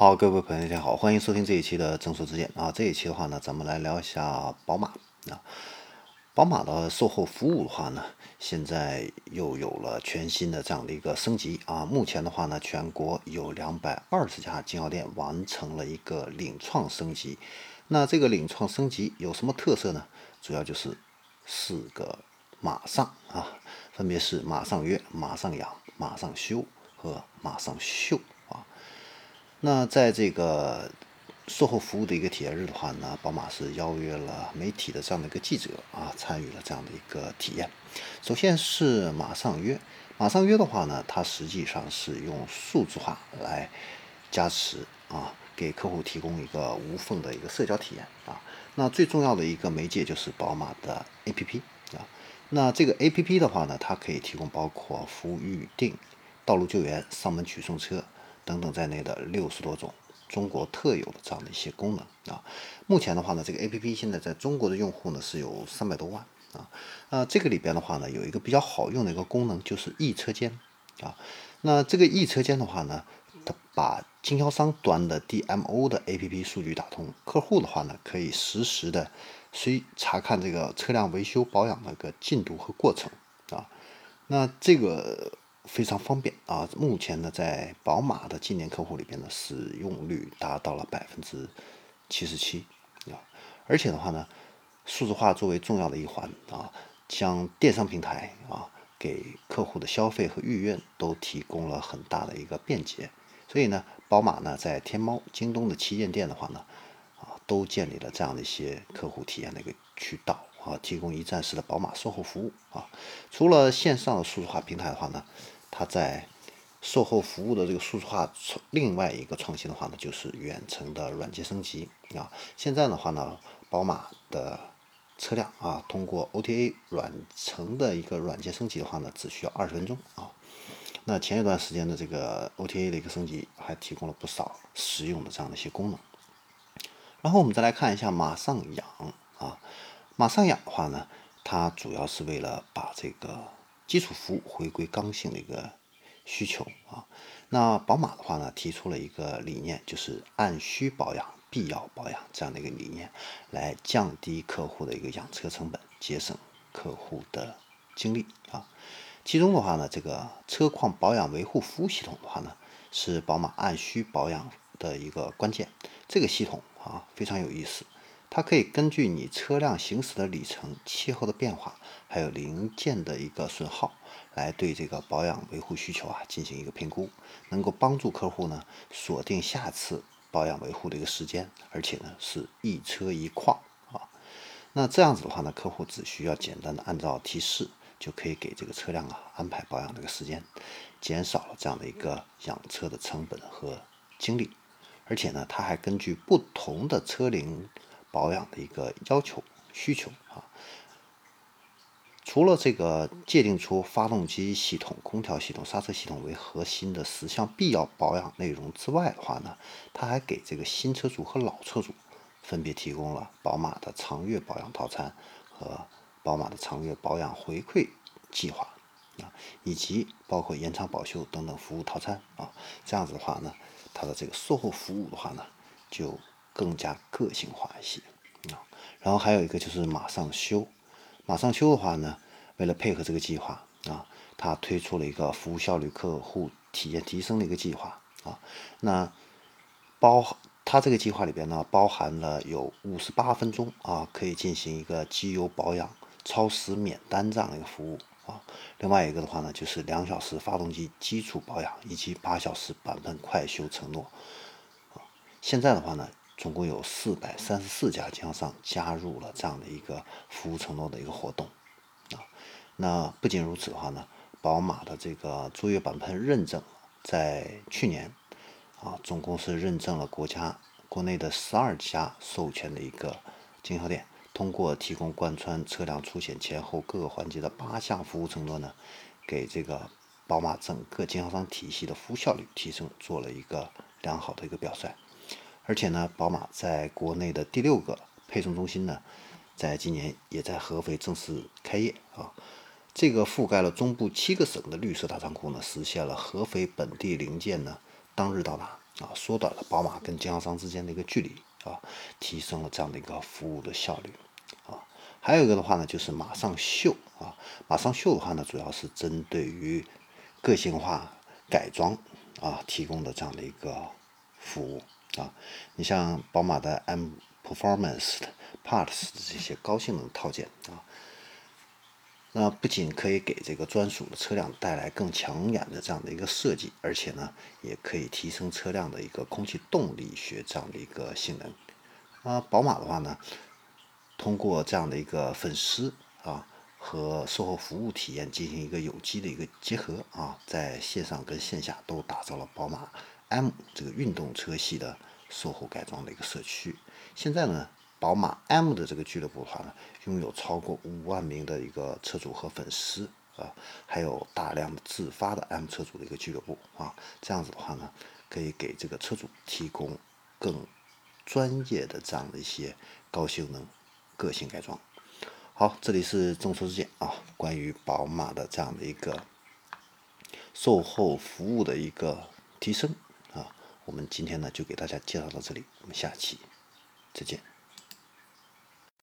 好，各位朋友，大家好，欢迎收听这一期的正说之见啊。这一期的话呢，咱们来聊一下宝马啊。宝马的售后服务的话呢，现在又有了全新的这样的一个升级啊。目前的话呢，全国有两百二十家经销店完成了一个领创升级。那这个领创升级有什么特色呢？主要就是四个马上啊，分别是马上约、马上养、马上修和马上秀。那在这个售后服务的一个体验日的话呢，宝马是邀约了媒体的这样的一个记者啊，参与了这样的一个体验。首先是马上约，马上约的话呢，它实际上是用数字化来加持啊，给客户提供一个无缝的一个社交体验啊。那最重要的一个媒介就是宝马的 APP 啊。那这个 APP 的话呢，它可以提供包括服务预订、道路救援、上门取送车。等等在内的六十多种中国特有的这样的一些功能。啊，目前的话呢，这个 A P P 现在在中国的用户呢是有三百多万。啊，呃，这个里边的话呢，有一个比较好用的一个功能就是易车间。啊，那这个易车间的话呢，它把经销商端的 D M O 的 A P P 数据打通，客户的话呢可以实时的随查看这个车辆维修保养的一个进度和过程。啊，那这个。非常方便啊！目前呢，在宝马的今年客户里边呢，使用率达到了百分之七十七啊！而且的话呢，数字化作为重要的一环啊，将电商平台啊给客户的消费和预约都提供了很大的一个便捷。所以呢，宝马呢在天猫、京东的旗舰店的话呢，啊，都建立了这样的一些客户体验的一个渠道啊，提供一站式的宝马售后服务啊。除了线上的数字化平台的话呢，它在售后服务的这个数字化，另外一个创新的话呢，就是远程的软件升级啊。现在的话呢，宝马的车辆啊，通过 OTA 软程的一个软件升级的话呢，只需要二十分钟啊。那前一段时间的这个 OTA 的一个升级，还提供了不少实用的这样的一些功能。然后我们再来看一下马上养啊，马上养的话呢，它主要是为了把这个。基础服务回归刚性的一个需求啊，那宝马的话呢，提出了一个理念，就是按需保养、必要保养这样的一个理念，来降低客户的一个养车成本，节省客户的精力啊。其中的话呢，这个车况保养维护服务系统的话呢，是宝马按需保养的一个关键。这个系统啊，非常有意思。它可以根据你车辆行驶的里程、气候的变化，还有零件的一个损耗，来对这个保养维护需求啊进行一个评估，能够帮助客户呢锁定下次保养维护的一个时间，而且呢是一车一况啊。那这样子的话呢，客户只需要简单的按照提示，就可以给这个车辆啊安排保养的一个时间，减少了这样的一个养车的成本和精力，而且呢，它还根据不同的车龄。保养的一个要求需求啊，除了这个界定出发动机系统、空调系统、刹车系统为核心的十项必要保养内容之外的话呢，它还给这个新车主和老车主分别提供了宝马的长月保养套餐和宝马的长月保养回馈计划啊，以及包括延长保修等等服务套餐啊，这样子的话呢，它的这个售后服务的话呢，就。更加个性化一些啊，然后还有一个就是马上修，马上修的话呢，为了配合这个计划啊，它推出了一个服务效率、客户体验提升的一个计划啊。那包它这个计划里边呢，包含了有五十八分钟啊，可以进行一个机油保养超时免单这样的一个服务啊。另外一个的话呢，就是两小时发动机基础保养以及八小时版本快修承诺啊。现在的话呢。总共有四百三十四家经销商加入了这样的一个服务承诺的一个活动啊。那不仅如此的话呢，宝马的这个卓越板喷认证在去年啊，总共是认证了国家国内的十二家授权的一个经销店，通过提供贯穿车辆出险前后各个环节的八项服务承诺呢，给这个宝马整个经销商体系的服务效率提升做了一个良好的一个表率。而且呢，宝马在国内的第六个配送中心呢，在今年也在合肥正式开业啊。这个覆盖了中部七个省的绿色大仓库呢，实现了合肥本地零件呢当日到达啊，缩短了宝马跟经销商之间的一个距离啊，提升了这样的一个服务的效率啊。还有一个的话呢，就是马上秀啊，马上秀的话呢，主要是针对于个性化改装啊提供的这样的一个服务啊。你像宝马的 M Performance Parts 这些高性能套件啊。那不仅可以给这个专属的车辆带来更抢眼的这样的一个设计，而且呢，也可以提升车辆的一个空气动力学这样的一个性能。啊，宝马的话呢，通过这样的一个粉丝啊和售后服务体验进行一个有机的一个结合啊，在线上跟线下都打造了宝马 M 这个运动车系的售后改装的一个社区。现在呢。宝马 M 的这个俱乐部的话呢，拥有超过五万名的一个车主和粉丝啊，还有大量的自发的 M 车主的一个俱乐部啊，这样子的话呢，可以给这个车主提供更专业的这样的一些高性能个性改装。好，这里是众说之见啊，关于宝马的这样的一个售后服务的一个提升，我们今天呢就给大家介绍到这里，我们下期再见。